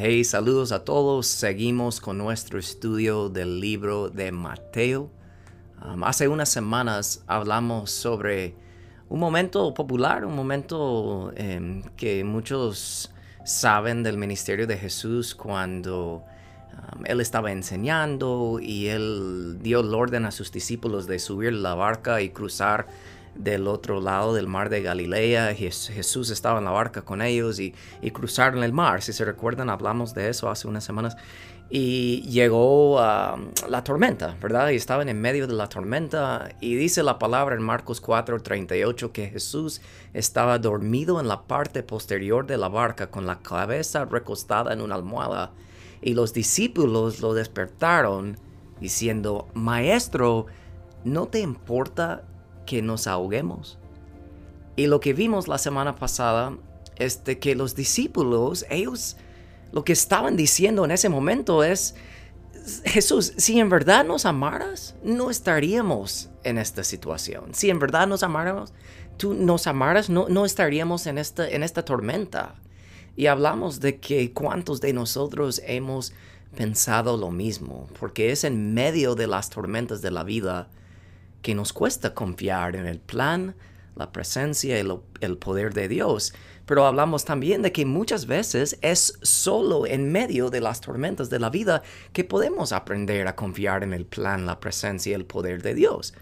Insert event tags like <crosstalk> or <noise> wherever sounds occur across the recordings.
Hey, saludos a todos. Seguimos con nuestro estudio del libro de Mateo. Um, hace unas semanas hablamos sobre un momento popular, un momento em, que muchos saben del ministerio de Jesús cuando um, él estaba enseñando y él dio el orden a sus discípulos de subir la barca y cruzar del otro lado del mar de Galilea. Jesús estaba en la barca con ellos y, cruzaron el mar. Si se recuerdan, hablamos de eso hace unas semanas. Y llegó la tormenta, ¿verdad? Y estaban en medio de la tormenta. Y dice la palabra en Marcos 4:38 que Jesús estaba dormido en la parte posterior de la barca con la cabeza recostada en una almohada. Y los discípulos lo despertaron diciendo, Maestro, ¿no te importa que nos ahoguemos. Y lo que vimos la semana pasada es que los discípulos, ellos lo que estaban diciendo en ese momento es, Jesús, si en verdad nos amaras, no estaríamos en esta situación. Si en verdad nos amáramos, tú nos amaras, no, no estaríamos en esta, en esta tormenta. Y hablamos de que cuántos de nosotros hemos pensado lo mismo, porque es en medio de las tormentas de la vida que nos cuesta confiar en el plan, la presencia y el poder de Dios. Pero hablamos también de que muchas veces es solo en medio de las tormentas de la vida que podemos aprender a confiar en el plan, la presencia y el poder de Dios.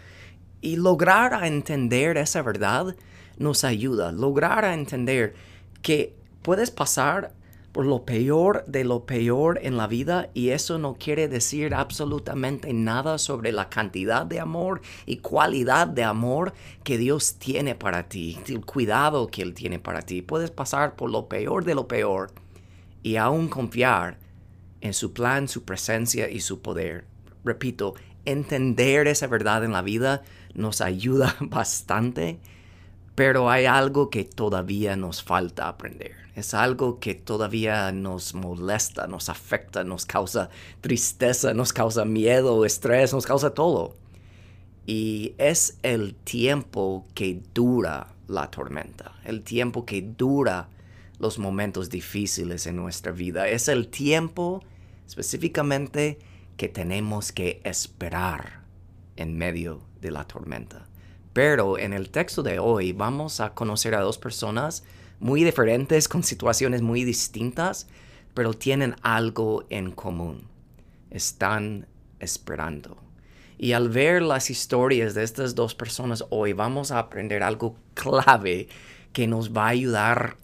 Y lograr a entender esa verdad nos ayuda, lograr a entender que puedes pasar por lo peor de lo peor en la vida y eso no quiere decir absolutamente nada sobre la cantidad de amor y cualidad de amor que Dios tiene para ti, el cuidado que Él tiene para ti. Puedes pasar por lo peor de lo peor y aún confiar en su plan, su presencia y su poder. Repito, entender esa verdad en la vida nos ayuda <laughs> bastante pero hay algo que todavía nos falta aprender. Es algo que todavía nos molesta, nos afecta, nos causa tristeza, nos causa miedo, estrés, nos causa todo. Y es el tiempo que dura la tormenta, el tiempo que dura los momentos difíciles en nuestra vida. Es el tiempo específicamente que tenemos que esperar en medio de la tormenta. Pero en el texto de hoy vamos a conocer a dos personas muy diferentes, con situaciones muy distintas, pero tienen algo en común. Están esperando. Y al ver las historias de estas dos personas hoy, vamos a aprender algo clave que nos va a ayudar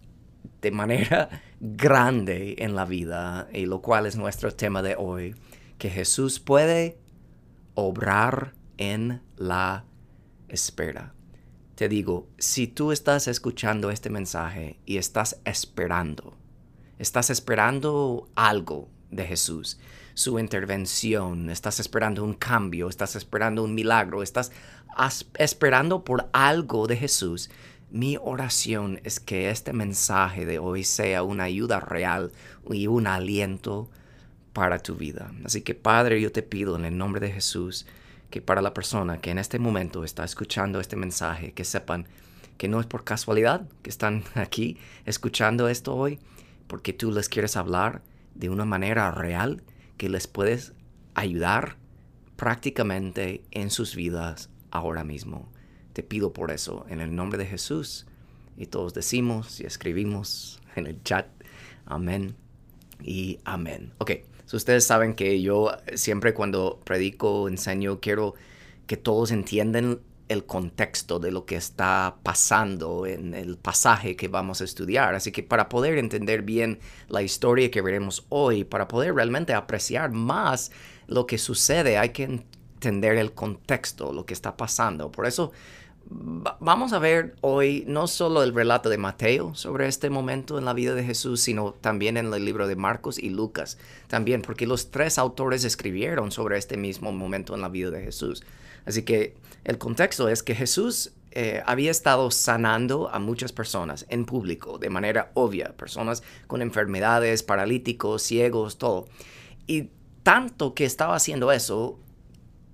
de manera <laughs> grande en la vida, y lo cual es nuestro tema de hoy, que Jesús puede obrar en la espera. Te digo, si tú estás escuchando este mensaje y estás esperando, estás esperando algo de Jesús, su intervención, estás esperando un cambio, estás esperando un milagro, estás esperando por algo de Jesús, mi oración es que este mensaje de hoy sea una ayuda real y un aliento para tu vida. Así que Padre, yo te pido en el nombre de Jesús, que para la persona que en este momento está escuchando este mensaje, que sepan que no es por casualidad que están <laughs> aquí escuchando esto hoy, porque tú les quieres hablar de una manera real que les puedes ayudar prácticamente en sus vidas ahora mismo. Te pido por eso, en el nombre de Jesús. Y todos decimos y escribimos en el chat, amén y amén. Ok, ustedes saben que yo siempre cuando predico, enseño, quiero que todos entiendan el contexto de lo que está pasando en el pasaje que vamos a estudiar. Así que para poder entender bien la historia que veremos hoy, para poder realmente apreciar más lo que sucede, hay que entender el contexto, lo que está pasando. Por eso vamos a ver hoy no solo el relato de Mateo sobre este momento en la vida de Jesús, sino también en el libro de Marcos y Lucas, también porque los tres autores escribieron sobre este mismo momento en la vida de Jesús. Así que el contexto es que Jesús eh, había estado sanando a muchas personas en público, de manera obvia, personas con enfermedades, paralíticos, ciegos, todo. Y tanto que estaba haciendo eso,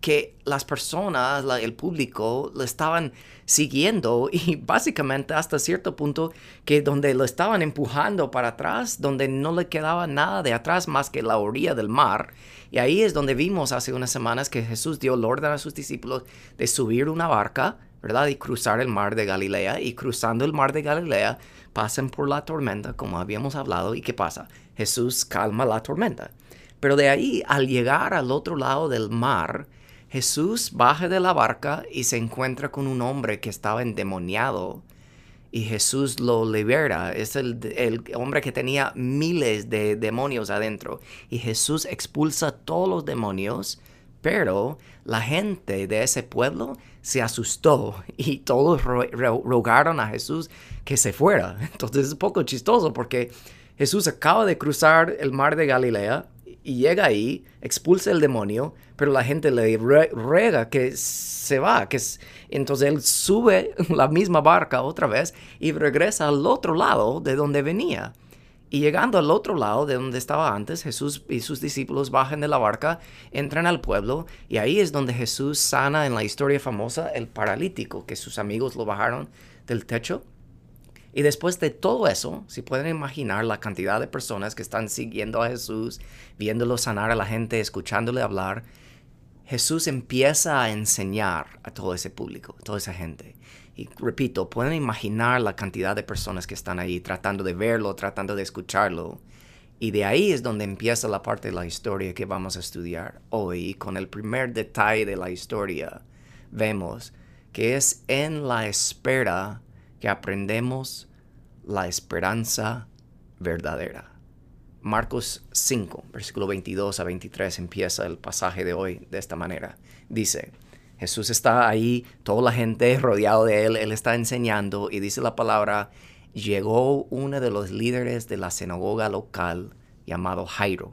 que las personas, el público, lo estaban siguiendo <laughs> y básicamente hasta cierto punto que donde lo estaban empujando para atrás, donde no le quedaba nada de atrás más que la orilla del mar. Y ahí es donde vimos hace unas semanas que Jesús dio el orden a sus discípulos de subir una barca, ¿verdad? Y cruzar el mar de Galilea. Y cruzando el mar de Galilea, pasan por la tormenta, como habíamos hablado. ¿Y qué pasa? Jesús calma la tormenta. Pero de ahí, al llegar al otro lado del mar, Jesús baja de la barca y se encuentra con un hombre que estaba endemoniado. Y Jesús lo libera. Es el, hombre que tenía miles de demonios adentro. Y Jesús expulsa todos los demonios. Pero la gente de ese pueblo se asustó <laughs> y todos rogaron a Jesús que se fuera. <laughs> Entonces es un poco chistoso porque Jesús acaba de cruzar el mar de Galilea y llega ahí, expulsa el demonio, pero la gente le ruega que se va, que entonces él sube <laughs> la misma barca otra vez y regresa al otro lado de donde venía. Y llegando al otro lado de donde estaba antes, Jesús y sus discípulos bajan de la barca, entran al pueblo y ahí es donde Jesús sana en la historia famosa el paralítico, que sus amigos lo bajaron del techo y después de todo eso, si pueden imaginar la cantidad de personas que están siguiendo a Jesús, viéndolo sanar a la gente, escuchándole hablar, Jesús empieza a enseñar a todo ese público, a toda esa gente. Y repito, pueden imaginar la cantidad de personas que están ahí tratando de verlo, tratando de escucharlo. Y de ahí es donde empieza la parte de la historia que vamos a estudiar hoy. Con el primer detalle de la historia, vemos que es en la espera que aprendemos la esperanza verdadera. Marcos 5, versículo 22 a 23 empieza el pasaje de hoy de esta manera. Dice, Jesús está ahí, toda la gente rodeado de él, él está enseñando y dice la palabra, llegó uno de los líderes de la sinagoga local llamado Jairo,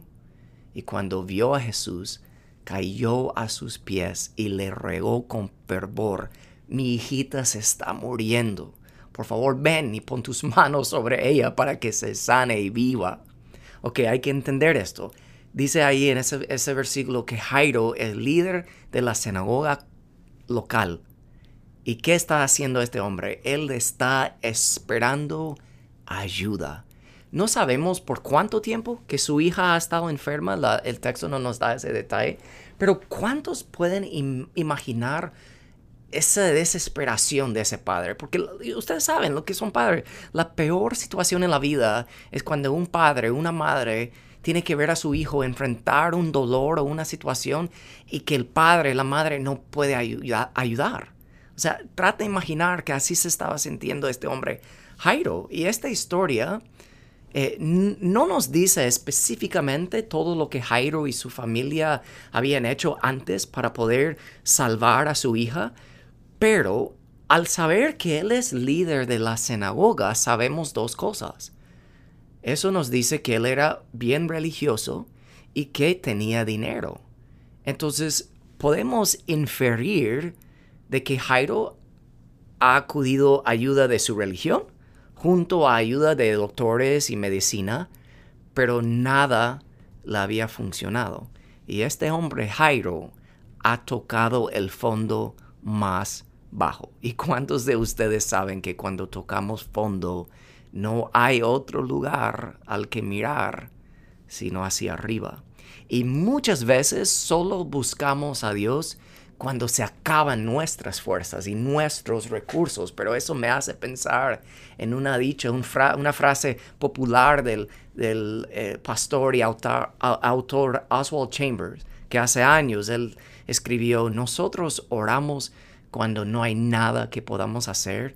y cuando vio a Jesús, cayó a sus pies y le regó con fervor, mi hijita se está muriendo por favor ven y pon tus <laughs> manos sobre ella para que se sane y viva. Ok, hay que entender esto. Dice ahí en ese, ese versículo que Jairo es líder de la sinagoga local. ¿Y qué está haciendo este hombre? Él está esperando ayuda. No sabemos por cuánto tiempo que su hija ha estado enferma, el texto no nos da ese detalle, pero ¿cuántos pueden imaginar esa desesperación de ese padre, porque ustedes saben lo que son padres. La peor situación en la vida es cuando un padre, una madre, tiene que ver a su hijo enfrentar un dolor o una situación y que el padre, la madre no puede ayudar. O sea, trata de imaginar que así se estaba sintiendo este hombre Jairo. Y esta historia eh, no nos dice específicamente todo lo que Jairo y su familia habían hecho antes para poder salvar a su hija, pero al saber que él es líder de la sinagoga, sabemos dos cosas. Eso nos dice que él era bien religioso y que tenía dinero. Entonces, podemos inferir de que Jairo ha acudido a ayuda de su religión, junto a ayuda de doctores y medicina, pero nada le había funcionado. Y este hombre, Jairo, ha tocado el fondo más bajo. ¿Y cuántos de ustedes saben que cuando tocamos fondo no hay otro lugar al que mirar sino hacia arriba? Y muchas veces solo buscamos a Dios cuando se acaban nuestras fuerzas y nuestros recursos, pero eso me hace pensar en una dicha, una frase popular del, eh, pastor y autor, autor Oswald Chambers, que hace años él escribió, nosotros oramos cuando no hay nada que podamos hacer,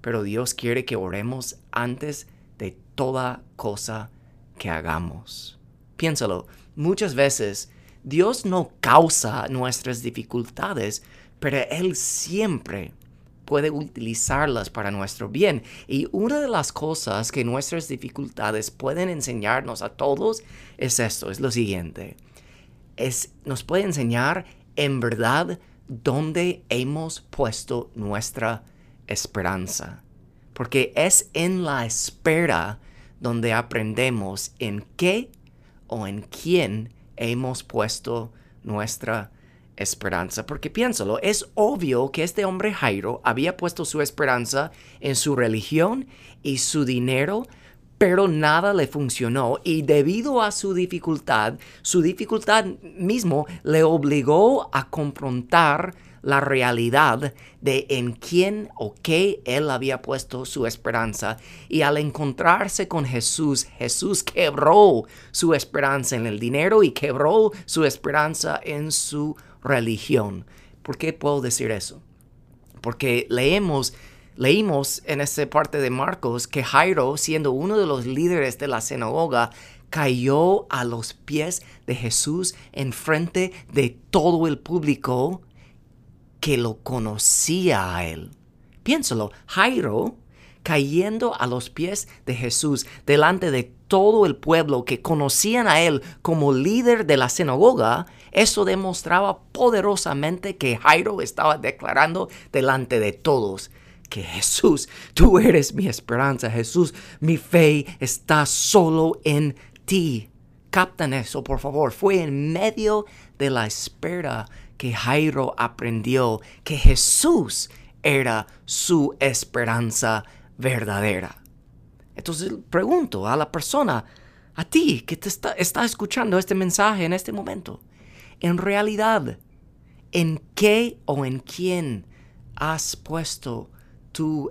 pero Dios quiere que oremos antes de toda cosa que hagamos. Piénsalo, muchas veces Dios no causa nuestras dificultades, pero Él siempre puede utilizarlas para nuestro bien. Y una de las cosas que nuestras dificultades pueden enseñarnos a todos es esto, es lo siguiente. Es, nos puede enseñar en verdad dónde hemos puesto nuestra esperanza. Porque es en la espera donde aprendemos en qué o en quién hemos puesto nuestra esperanza. Porque piénsalo, es obvio que este hombre Jairo había puesto su esperanza en su religión y su dinero, pero nada le funcionó y debido a su dificultad, su dificultad mismo le obligó a confrontar la realidad de en quién o qué él había puesto su esperanza y al encontrarse con Jesús, Jesús quebró su esperanza en el dinero y quebró su esperanza en su religión. ¿Por qué puedo decir eso? Porque leemos Leímos en esta parte de Marcos que Jairo, siendo uno de los líderes de la sinagoga, cayó a los pies de Jesús en frente de todo el público que lo conocía a él. Piénsalo, Jairo cayendo a los pies de Jesús delante de todo el pueblo que conocían a él como líder de la sinagoga, eso demostraba poderosamente que Jairo estaba declarando delante de todos que Jesús, tú eres mi esperanza, Jesús, mi fe está solo en ti. Captan eso, por favor. Fue en medio de la espera que Jairo aprendió que Jesús era su esperanza verdadera. Entonces pregunto a la persona, a ti que te está, está escuchando este mensaje en este momento, en realidad, ¿en qué o en quién has puesto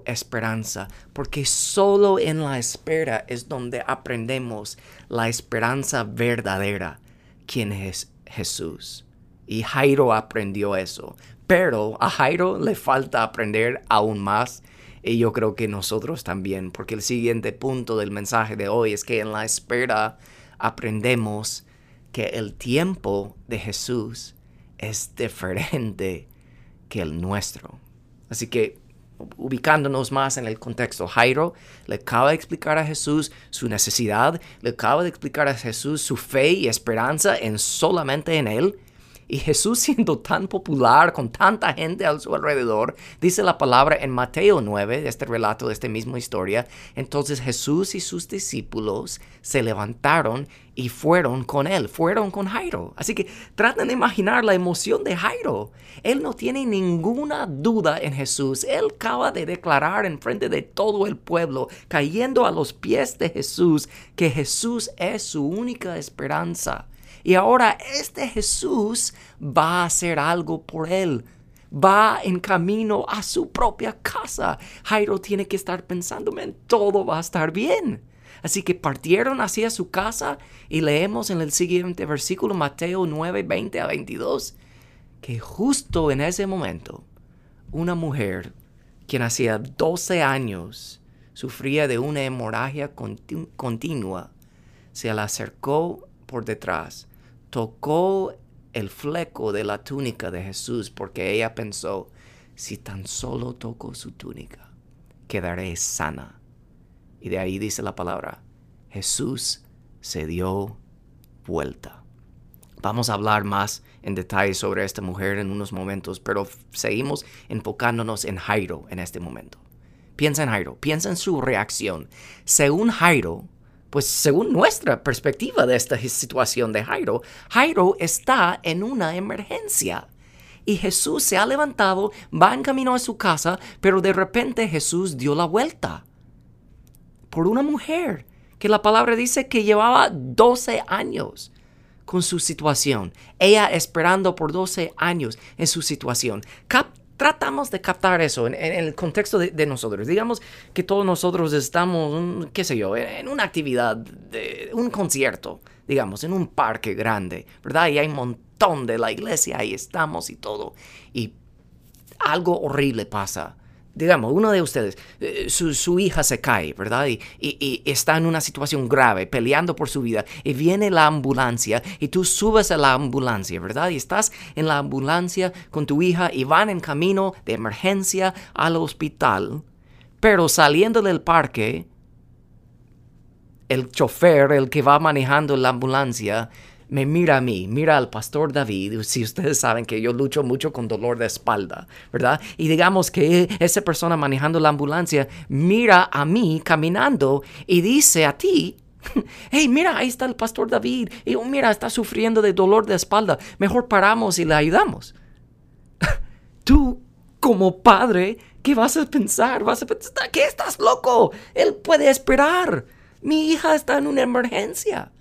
esperanza, porque solo en la espera es donde aprendemos la esperanza verdadera, quien es Jesús. Y Jairo aprendió eso, pero a Jairo le falta aprender aún más y yo creo que nosotros también, porque el siguiente punto del mensaje de hoy es que en la espera aprendemos que el tiempo de Jesús es diferente que el nuestro. Así que ubicándonos más en el contexto. Jairo le acaba de explicar a Jesús su necesidad, le acaba de explicar a Jesús su fe y esperanza en solamente en Él. Y Jesús <laughs> siendo tan popular con tanta gente a su alrededor, dice la palabra en Mateo 9, este relato de esta misma historia, entonces Jesús y sus discípulos se levantaron y fueron con él, fueron con Jairo. Así que traten de imaginar la emoción de Jairo. Él no tiene ninguna duda en Jesús. Él acaba de declarar en frente de todo el pueblo, cayendo a los pies de Jesús, que Jesús es su única esperanza. Y ahora este Jesús va a hacer algo por él. Va en camino a su propia casa. Jairo tiene que estar pensando, todo va a estar bien. Así que partieron hacia su casa y leemos en el siguiente versículo, Mateo 9, 20 a 22, que justo en ese momento, una mujer quien hacía 12 años sufría de una hemorragia continua, se le acercó por detrás tocó el fleco de la túnica de Jesús porque ella pensó, si tan solo toco su túnica, quedaré sana. Y de ahí dice la palabra, Jesús se dio vuelta. Vamos a hablar más en detalle sobre esta mujer en unos momentos, pero seguimos enfocándonos en Jairo en este momento. Piensa en Jairo, piensa en su reacción. Según Jairo, pues según nuestra perspectiva de esta situación de Jairo, Jairo está en una emergencia. Y Jesús se ha levantado, va en camino a su casa, pero de repente Jesús dio la vuelta por una mujer que la palabra dice que llevaba 12 años con su situación. Ella esperando por 12 años en su situación tratamos de captar eso en, el contexto de, nosotros. Digamos que todos nosotros estamos, qué sé yo, en una actividad, de, un concierto, digamos, en un parque grande, ¿verdad? Y hay un montón de la iglesia, ahí estamos y todo. Y algo horrible pasa digamos, uno de ustedes, eh, su, hija se cae, ¿verdad? Y, está en una situación grave, peleando por su vida, y viene la ambulancia, y tú subes a la ambulancia, ¿verdad? Y estás en la ambulancia con tu hija y van en camino de emergencia al hospital, pero saliendo del parque, el chofer, el que va manejando la ambulancia, me mira a mí, mira al pastor David, si ustedes saben que yo lucho mucho con dolor de espalda, ¿verdad? Y digamos que esa persona manejando la ambulancia mira a mí caminando y dice a ti, <laughs> hey, mira, ahí está el pastor David. Y oh, mira, está sufriendo de dolor de espalda. Mejor paramos y le ayudamos. <laughs> Tú, como padre, ¿qué vas a pensar? Vas a pensar, ¿qué estás loco? Él puede esperar. Mi hija está en una emergencia.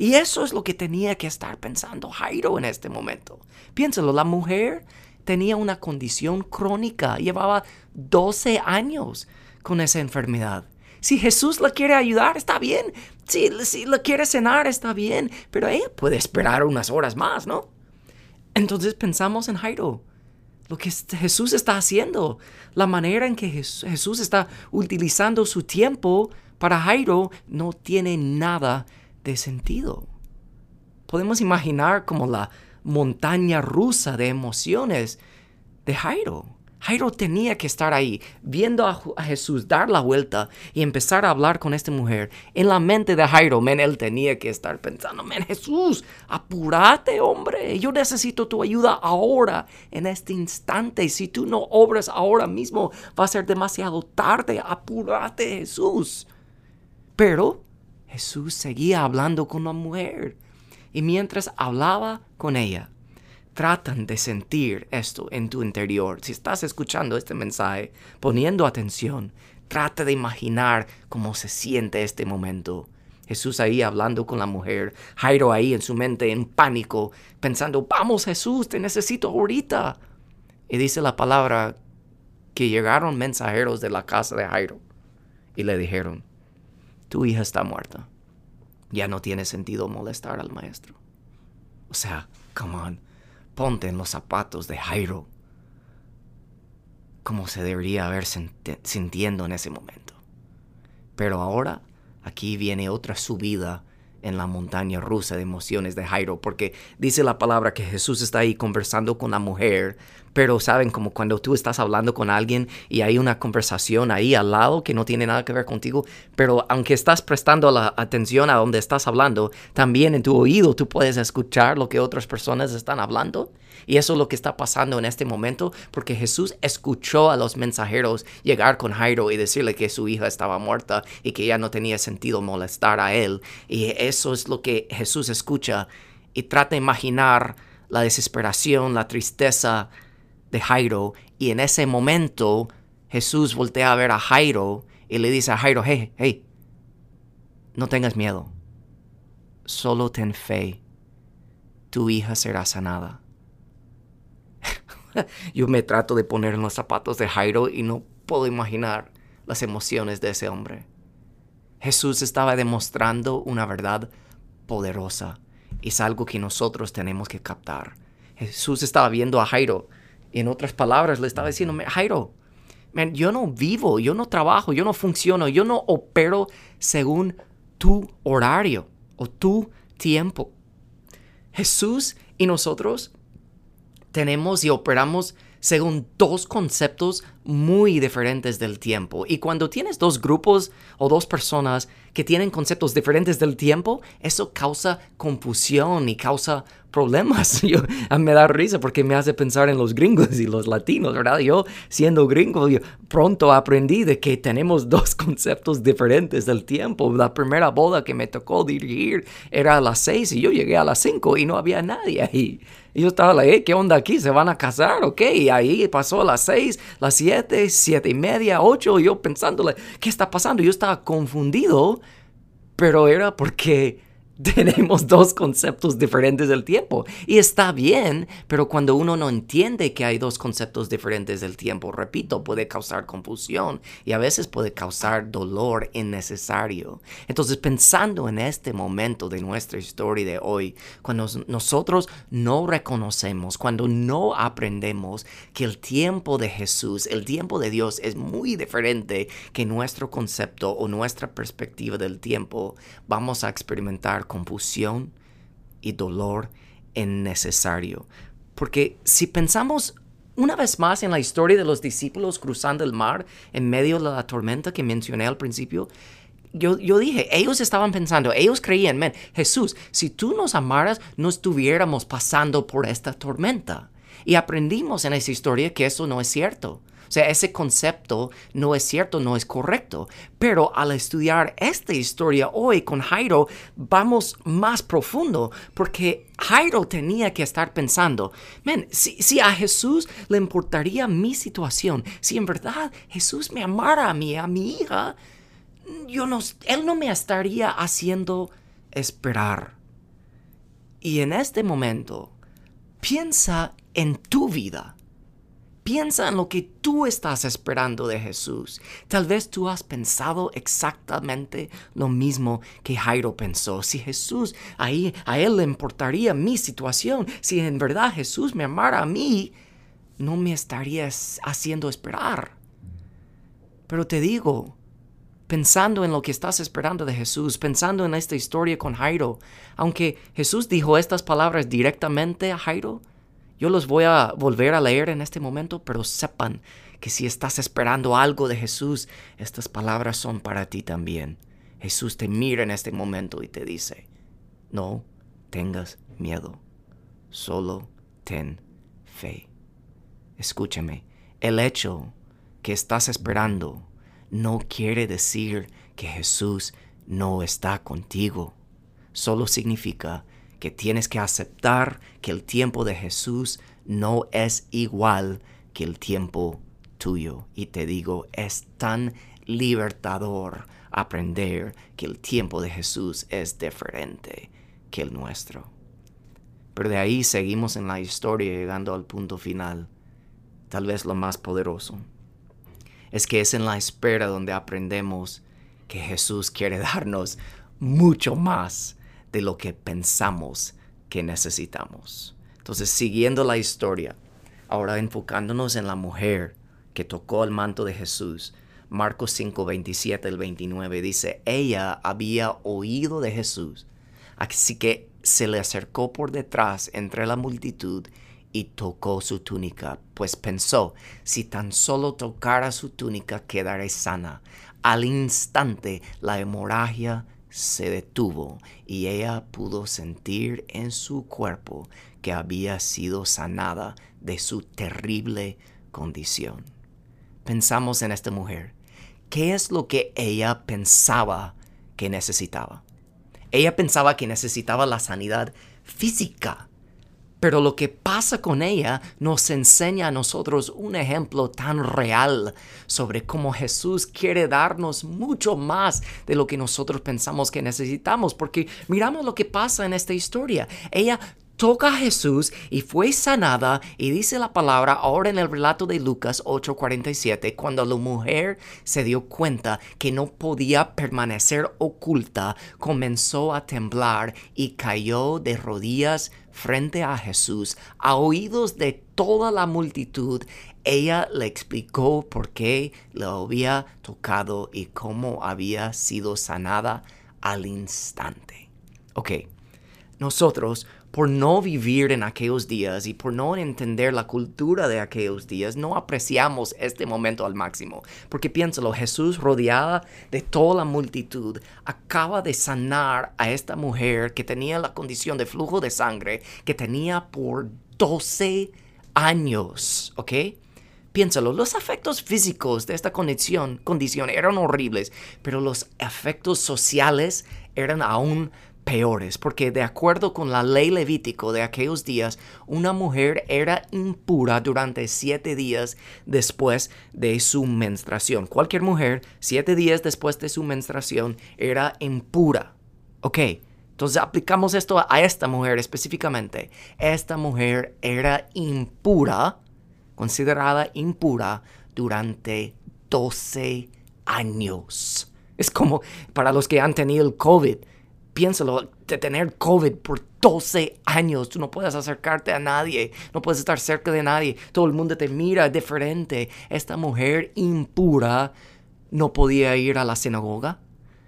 Y eso es lo que tenía que estar pensando Jairo en este momento. Piénsalo, la mujer tenía una condición crónica, llevaba 12 años con esa enfermedad. Si Jesús la quiere ayudar, está bien. Si, si la quiere cenar, está bien. Pero ella puede esperar unas horas más, ¿no? Entonces pensamos en Jairo. Lo que Jesús está haciendo, la manera en que Jesús está utilizando su tiempo para Jairo no tiene nada de sentido. Podemos imaginar como la montaña rusa de emociones de Jairo. Jairo tenía que estar ahí, viendo a, Jesús dar la vuelta y empezar a hablar con esta mujer. En la mente de Jairo, men, él tenía que estar pensando, men, Jesús, apúrate, hombre, yo necesito tu ayuda ahora, en este instante. Si tú no obras ahora mismo, va a ser demasiado tarde. Apúrate, Jesús. Pero Jesús seguía hablando con la mujer. Y mientras hablaba con ella, tratan de sentir esto en tu interior. Si estás escuchando este mensaje, poniendo atención, trata de imaginar cómo se siente este momento. Jesús ahí hablando con la mujer, Jairo ahí en su mente en pánico, pensando, vamos Jesús, te necesito ahorita. Y dice la palabra que llegaron mensajeros de la casa de Jairo y le dijeron, tu hija está muerta. Ya no tiene sentido molestar al maestro. O sea, come on Ponte en los zapatos de Jairo. Como se debería haber sintiendo en ese momento. Pero ahora, aquí viene otra subida en la montaña rusa de emociones de Jairo, porque dice la palabra que Jesús está ahí conversando con la mujer, pero saben como cuando tú estás hablando con alguien y hay una conversación ahí al lado que no tiene nada que ver contigo, pero aunque estás prestando la atención a donde estás hablando, también en tu oído tú puedes escuchar lo que otras personas están hablando. Y eso es lo que está pasando en este momento, porque Jesús escuchó a los mensajeros llegar con Jairo y decirle que su hija estaba muerta y que ya no tenía sentido molestar a él. Y eso es lo que Jesús escucha y trata de imaginar la desesperación, la tristeza, de Jairo y en ese momento Jesús voltea a ver a Jairo y le dice a Jairo, hey, hey, no tengas miedo, solo ten fe, tu hija será sanada. <laughs> Yo me trato de poner en los zapatos de Jairo y no puedo imaginar las emociones de ese hombre. Jesús estaba demostrando una verdad poderosa es algo que nosotros tenemos que captar. Jesús estaba viendo a Jairo en otras palabras, le estaba diciendo, Jairo, yo no vivo, yo no trabajo, yo no funciono, yo no opero según tu horario o tu tiempo. Jesús y nosotros tenemos y operamos según dos conceptos muy diferentes del tiempo. Y cuando tienes dos grupos o dos personas que tienen conceptos diferentes del tiempo, eso causa confusión y causa problemas. <laughs> Yo, me da risa porque me hace pensar en los gringos y los latinos, ¿verdad? Yo, siendo gringo, yo pronto aprendí de que tenemos dos <laughs> conceptos diferentes del tiempo. La primera boda que me tocó dirigir era a las seis y yo llegué a las cinco y no había nadie ahí. Y yo estaba like, ¿qué onda aquí? ¿Se van a casar? Ok, y ahí pasó a las seis, las siete, siete y media, ocho, y yo pensándole, ¿qué está pasando? Yo estaba confundido, pero era porque tenemos dos conceptos diferentes del tiempo. Y está bien, pero cuando uno no entiende que hay dos conceptos diferentes del tiempo, repito, puede causar confusión y a veces puede causar dolor innecesario. Entonces, pensando en este momento de nuestra historia de hoy, cuando nosotros no reconocemos, cuando no aprendemos que el tiempo de Jesús, el tiempo de Dios es muy diferente que nuestro concepto o nuestra perspectiva del tiempo, vamos a experimentar confusión y dolor innecesario. Porque si pensamos una vez más en la historia de los discípulos cruzando el mar en medio de la tormenta que mencioné al principio, yo, yo, dije, ellos estaban pensando, ellos creían, men, Jesús, si tú nos amaras, no estuviéramos pasando por esta tormenta. Y aprendimos en esa historia que eso no es cierto. O sea, ese concepto no es cierto, no es correcto. Pero al estudiar esta historia hoy con Jairo, vamos más profundo, porque Jairo tenía que estar pensando, men, si, si, a Jesús le importaría mi situación, si en verdad Jesús me amara a mí, a mi hija, yo no, él no me estaría haciendo esperar. Y en este momento, piensa en tu vida. Piensa en lo que tú estás esperando de Jesús. Tal vez tú has pensado exactamente lo mismo que Jairo pensó. Si Jesús, ahí a él le importaría mi situación, si en verdad Jesús me amara a mí, no me estaría haciendo esperar. Pero te digo, pensando en lo que estás esperando de Jesús, pensando en esta historia con Jairo, aunque Jesús dijo estas palabras directamente a Jairo, yo los voy a volver a leer en este momento, pero sepan que si estás esperando algo de Jesús, estas palabras son para ti también. Jesús te mira en este momento y te dice, no tengas miedo, solo ten fe. Escúchame, el hecho que estás esperando no quiere decir que Jesús no está contigo. Solo significa que tienes que aceptar que el tiempo de Jesús no es igual que el tiempo tuyo. Y te digo, es tan libertador aprender que el tiempo de Jesús es diferente que el nuestro. Pero de ahí seguimos en la historia llegando al punto final, tal vez lo más poderoso. Es que es en la espera donde aprendemos que Jesús quiere darnos mucho más de lo que pensamos que necesitamos. Entonces, siguiendo la historia, ahora enfocándonos en la mujer que tocó el manto de Jesús, Marcos 5, 27 al 29 dice, ella había oído de Jesús, así que se le acercó por detrás entre la multitud y tocó su túnica, pues pensó, si tan solo tocara su túnica quedaré sana. Al instante la hemorragia se detuvo y ella pudo sentir en su cuerpo que había sido sanada de su terrible condición. Pensamos en esta mujer. ¿Qué es lo que ella pensaba que necesitaba? Ella pensaba que necesitaba la sanidad física pero lo que pasa con ella nos enseña a nosotros un ejemplo tan real sobre cómo Jesús quiere darnos mucho más de lo que nosotros pensamos que necesitamos. Porque miramos lo que pasa en esta historia. Ella toca a Jesús y fue sanada y dice la palabra ahora en el relato de Lucas 8:47 cuando la mujer se dio cuenta que no podía permanecer oculta comenzó a temblar y cayó de rodillas frente a Jesús a oídos de toda la multitud ella le explicó por qué le había tocado y cómo había sido sanada al instante. Ok, nosotros por no vivir en aquellos días y por no entender la cultura de aquellos días, no apreciamos este momento al máximo. Porque piénsalo, Jesús rodeada de toda la multitud acaba de sanar a esta mujer que tenía la condición de flujo de sangre que tenía por 12 años, ¿ok? Piénsalo, los efectos físicos de esta condición, condición eran horribles, pero los efectos sociales eran aún peores, porque de acuerdo con la ley levítico de aquellos días, una mujer era impura durante siete días después de su menstruación. Cualquier mujer, siete días después de su menstruación, era impura. Ok, entonces aplicamos esto a esta mujer específicamente. Esta mujer era impura, considerada impura, durante 12 años. Es como para los que han tenido el COVID piénsalo, de tener COVID por 12 años, tú no puedes acercarte a nadie, no puedes estar cerca de nadie, todo el mundo te mira diferente. Esta mujer impura no podía ir a la sinagoga,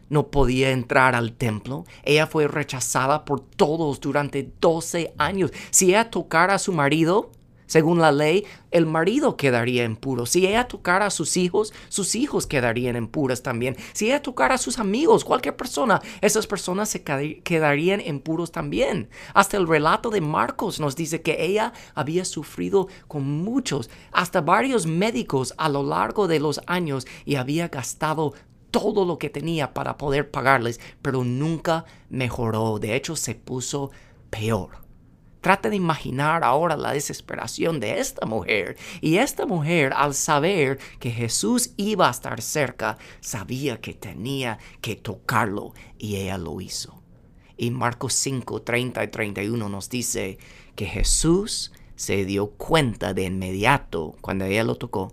no podía entrar al templo, ella fue rechazada por todos durante 12 años. Si ella tocara a su marido, Según la ley, el marido quedaría impuro. Si ella tocara a sus hijos, sus hijos quedarían impuros también. Si ella tocara a sus amigos, cualquier persona, esas personas se quedarían impuros también. Hasta el relato de Marcos nos dice que ella había sufrido con muchos, hasta varios médicos a lo largo de los años y había gastado todo lo que tenía para poder pagarles, pero nunca mejoró. De hecho, se puso peor. Trata de imaginar ahora la desesperación de esta mujer. Y esta mujer, al saber que Jesús iba a estar cerca, sabía que tenía que tocarlo y ella lo hizo. Y Marcos 5, 30 y 31 nos dice que Jesús se dio cuenta de inmediato, cuando ella lo tocó,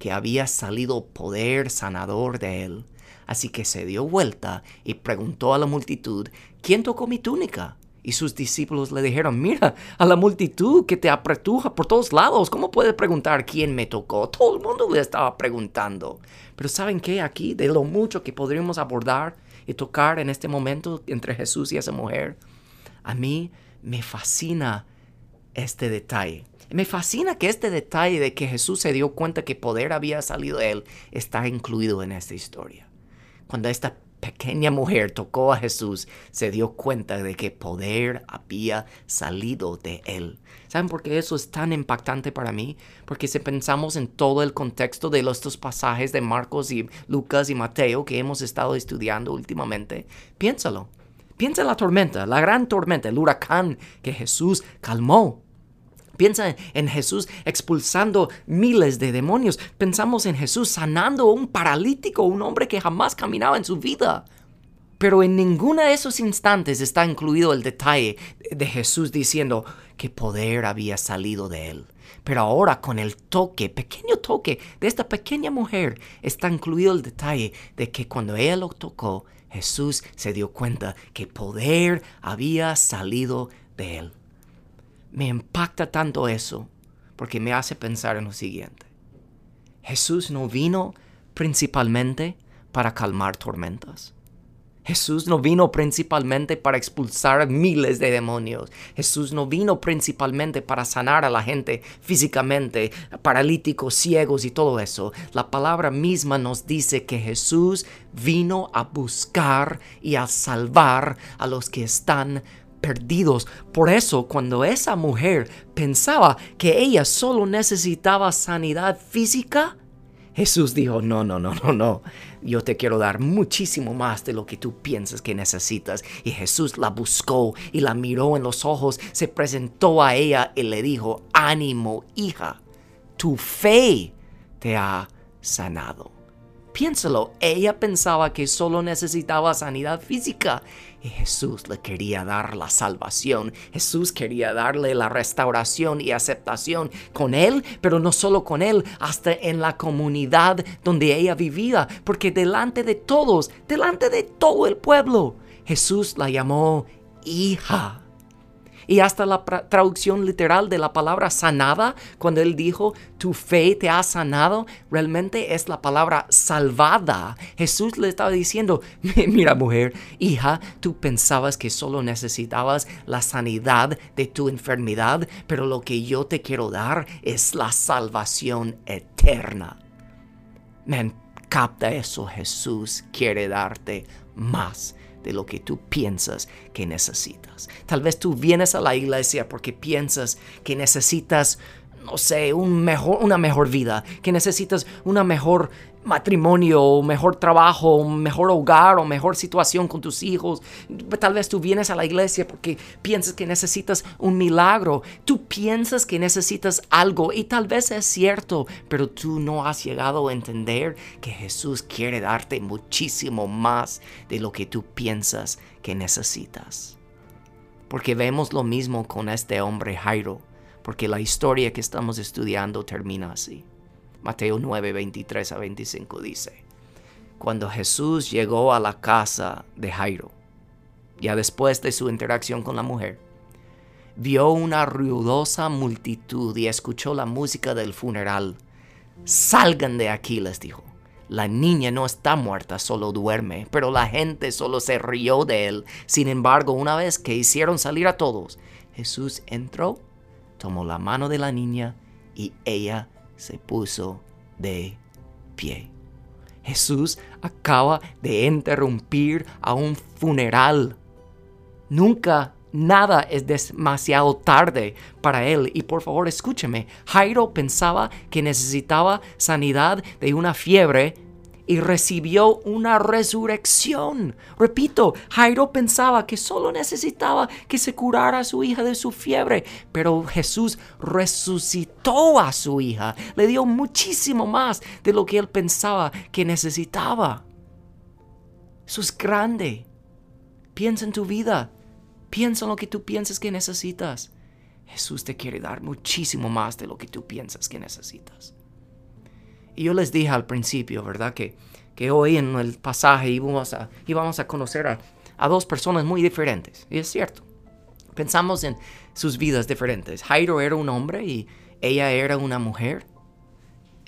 que había salido poder sanador de él. Así que se dio vuelta y preguntó a la multitud, ¿quién tocó mi túnica? Y sus discípulos le dijeron, mira, a la multitud que te apretuja por todos lados, ¿cómo puedes preguntar quién me tocó? Todo el mundo le estaba preguntando. Pero ¿saben qué? Aquí, de lo mucho que podríamos abordar y tocar en este momento entre Jesús y esa mujer, a mí me fascina este detalle. Me fascina que este detalle de que Jesús se dio cuenta que poder había salido de él está incluido en esta historia. Cuando esta pequeña mujer tocó a Jesús, se dio cuenta de que poder había salido de él. ¿Saben por qué eso es tan impactante para mí? Porque si pensamos en todo el contexto de estos pasajes de Marcos y Lucas y Mateo que hemos estado estudiando últimamente, piénsalo. Piensa en la tormenta, la gran tormenta, el huracán que Jesús calmó. Piensa en Jesús expulsando miles de demonios. Pensamos en Jesús sanando a un paralítico, un hombre que jamás caminaba en su vida. Pero en ninguno de esos instantes está incluido el detalle de Jesús diciendo que poder había salido de él. Pero ahora con el toque, pequeño toque de esta pequeña mujer, está incluido el detalle de que cuando ella lo tocó, Jesús se dio cuenta que poder había salido de él. Me impacta tanto eso porque me hace pensar en lo siguiente. Jesús no vino principalmente para calmar tormentas. Jesús no vino principalmente para expulsar miles de demonios. Jesús no vino principalmente para sanar a la gente físicamente, paralíticos, ciegos y todo eso. La palabra misma nos dice que Jesús vino a buscar y a salvar a los que están perdidos. Por eso, cuando esa mujer pensaba que ella solo necesitaba sanidad física, Jesús dijo, no, no, no, no, no, yo te quiero dar muchísimo más de lo que tú piensas que necesitas. Y Jesús la buscó y la miró en los ojos, se presentó a ella y le dijo, ánimo, hija, tu fe te ha sanado. Piénsalo, ella pensaba que solo necesitaba sanidad física y Jesús le quería dar la salvación. Jesús quería darle la restauración y aceptación con él, pero no solo con él, hasta en la comunidad donde ella vivía, porque delante de todos, delante de todo el pueblo, Jesús la llamó hija y hasta la traducción literal de la palabra sanada, cuando él dijo, tu fe te ha sanado, realmente es la palabra salvada. Jesús le estaba diciendo, mira mujer, hija, tú pensabas que solo necesitabas la sanidad de tu enfermedad, pero lo que yo te quiero dar es la salvación eterna. Men, capta eso, Jesús quiere darte más de lo que tú piensas que necesitas. Tal vez tú vienes a la iglesia porque piensas que necesitas no sé, un mejor, una mejor vida, que necesitas una mejor matrimonio, o mejor trabajo, un mejor hogar o mejor situación con tus hijos. Tal vez tú vienes a la iglesia porque piensas que necesitas un milagro. Tú piensas que necesitas algo y tal vez es cierto, pero tú no has llegado a entender que Jesús quiere darte muchísimo más de lo que tú piensas que necesitas. Porque vemos lo mismo con este hombre Jairo porque la historia que estamos estudiando termina así. Mateo 9, 23 a 25 dice, Cuando Jesús llegó a la casa de Jairo, ya después de su interacción con la mujer, vio una ruidosa multitud y escuchó la música del funeral. Salgan de aquí, les dijo. La niña no está muerta, solo duerme, pero la gente solo se rió de él. Sin embargo, una vez que hicieron salir a todos, Jesús entró tomó la mano de la niña y ella se puso de pie. Jesús acaba de interrumpir a un funeral. Nunca nada es demasiado tarde para él. Y por favor escúcheme, Jairo pensaba que necesitaba sanidad de una fiebre y recibió una resurrección. Repito, Jairo pensaba que solo necesitaba que se curara su hija de su fiebre, pero Jesús resucitó a su hija, le dio muchísimo más de lo que él pensaba que necesitaba. Eso es grande. Piensa en tu vida, piensa en lo que tú piensas que necesitas. Jesús te quiere dar muchísimo más de lo que tú piensas que necesitas. Y yo les dije al principio, ¿verdad? Que, que hoy en el pasaje íbamos a, íbamos a conocer a, a dos personas muy diferentes. Y es cierto. Pensamos en sus vidas diferentes. Jairo era un hombre y ella era una mujer.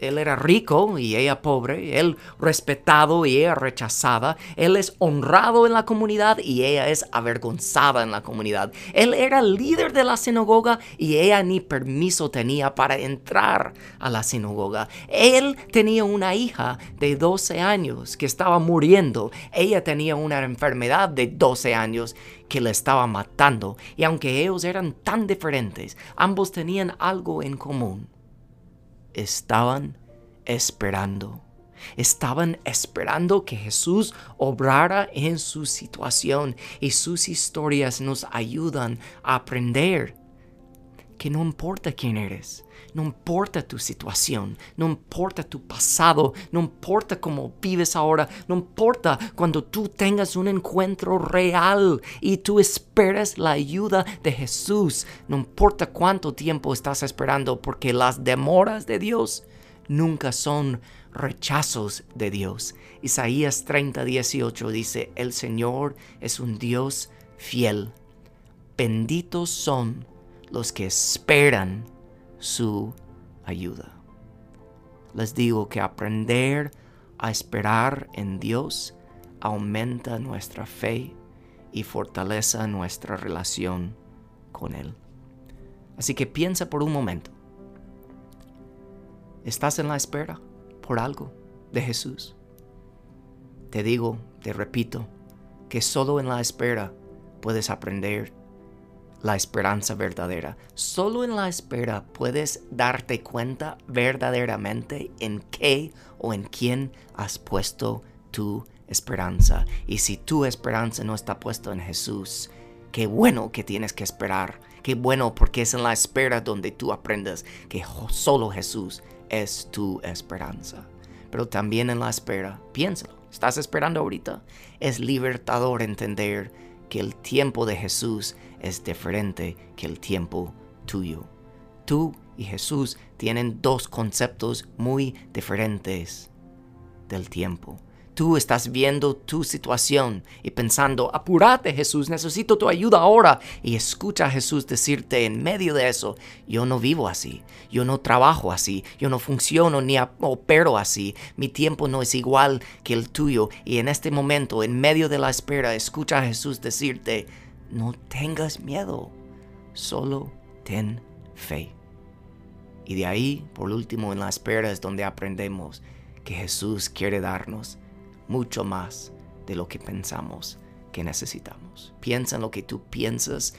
Él era rico y ella pobre, él respetado y ella rechazada, él es honrado en la comunidad y ella es avergonzada en la comunidad. Él era líder de la sinagoga y ella ni permiso tenía para entrar a la sinagoga. Él tenía una hija de 12 años que estaba muriendo. Ella tenía una enfermedad de 12 años que le estaba matando. Y aunque ellos eran tan diferentes, ambos tenían algo en común estaban esperando. Estaban esperando que Jesús obrara en su situación y sus historias nos ayudan a aprender que no importa quién eres, no importa tu situación, no importa tu pasado, no importa cómo vives ahora, no importa cuando tú tengas un encuentro real y tú esperes la ayuda de Jesús, no importa cuánto tiempo estás esperando, porque las demoras de Dios nunca son rechazos de Dios. Isaías 30, 18 dice, el Señor es un Dios fiel. Benditos son los que esperan su ayuda. Les digo que aprender a esperar en Dios aumenta nuestra fe y fortalece nuestra relación con Él. Así que piensa por un momento. ¿Estás en la espera por algo de Jesús? Te digo, te repito, que solo en la espera puedes aprender la esperanza verdadera. Solo en la espera puedes darte cuenta verdaderamente en qué o en quién has puesto tu esperanza. Y si tu esperanza no está puesta en Jesús, qué bueno que tienes que esperar. Qué bueno porque es en la espera donde tú aprendes que solo Jesús es tu esperanza. Pero también en la espera, piénsalo, estás esperando ahorita. Es libertador entender que el tiempo de Jesús es diferente que el tiempo tuyo. Tú y Jesús tienen dos conceptos muy diferentes del tiempo. Tú estás viendo tu situación y pensando, apúrate Jesús, necesito tu ayuda ahora. Y escucha a Jesús decirte en medio de eso, yo no vivo así, yo no trabajo así, yo no funciono ni opero así, mi tiempo no es igual que el tuyo. Y en este momento, en medio de la espera, escucha a Jesús decirte, no tengas miedo, solo ten fe. Y de ahí, por último, en la espera es donde aprendemos que Jesús quiere darnos mucho más de lo que pensamos que necesitamos. Piensa en lo que tú piensas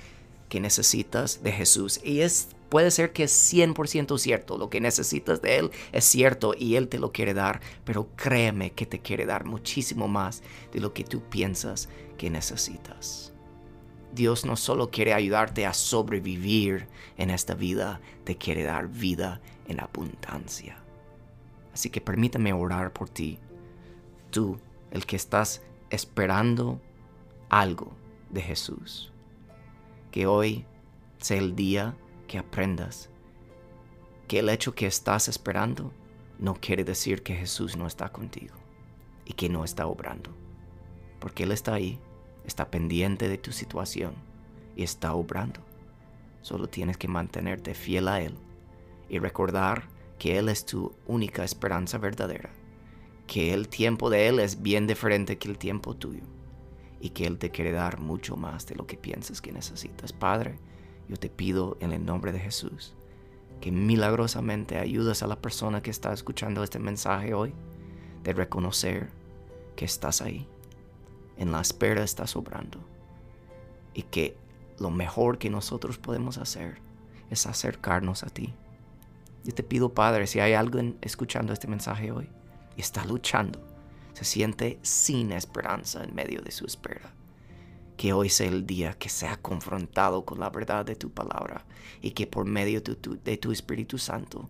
que necesitas de Jesús. Y es, puede ser que es 100% cierto. Lo que necesitas de Él es cierto y Él te lo quiere dar. Pero créeme que te quiere dar muchísimo más de lo que tú piensas que necesitas. Dios no solo quiere ayudarte a sobrevivir en esta vida, te quiere dar vida en abundancia. Así que permítame orar por ti, tú, el que estás esperando algo de Jesús. Que hoy sea el día que aprendas que el hecho que estás esperando no quiere decir que Jesús no está contigo y que no está obrando, porque Él está ahí está pendiente de tu situación y está obrando. Solo tienes que mantenerte fiel a Él y recordar que Él es tu única esperanza verdadera, que el tiempo de Él es bien diferente que el tiempo tuyo y que Él te quiere dar mucho más de lo que piensas que necesitas. Padre, Yo te pido en el nombre de Jesús que milagrosamente ayudas a la persona que está escuchando este mensaje hoy de reconocer que estás ahí. En la espera estás obrando. Y que lo mejor que nosotros podemos hacer es acercarnos a ti. Yo te pido, Padre, si hay alguien escuchando este mensaje hoy y está luchando, se siente sin esperanza en medio de su espera, que hoy sea el día que sea confrontado con la verdad de tu palabra y que por medio de tu, de tu Espíritu Santo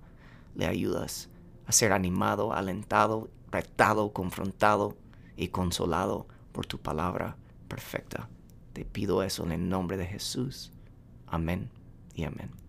le ayudas a ser animado, alentado, retado, confrontado y consolado por tu palabra perfecta. Te pido eso en el nombre de Jesús. Amén y amén.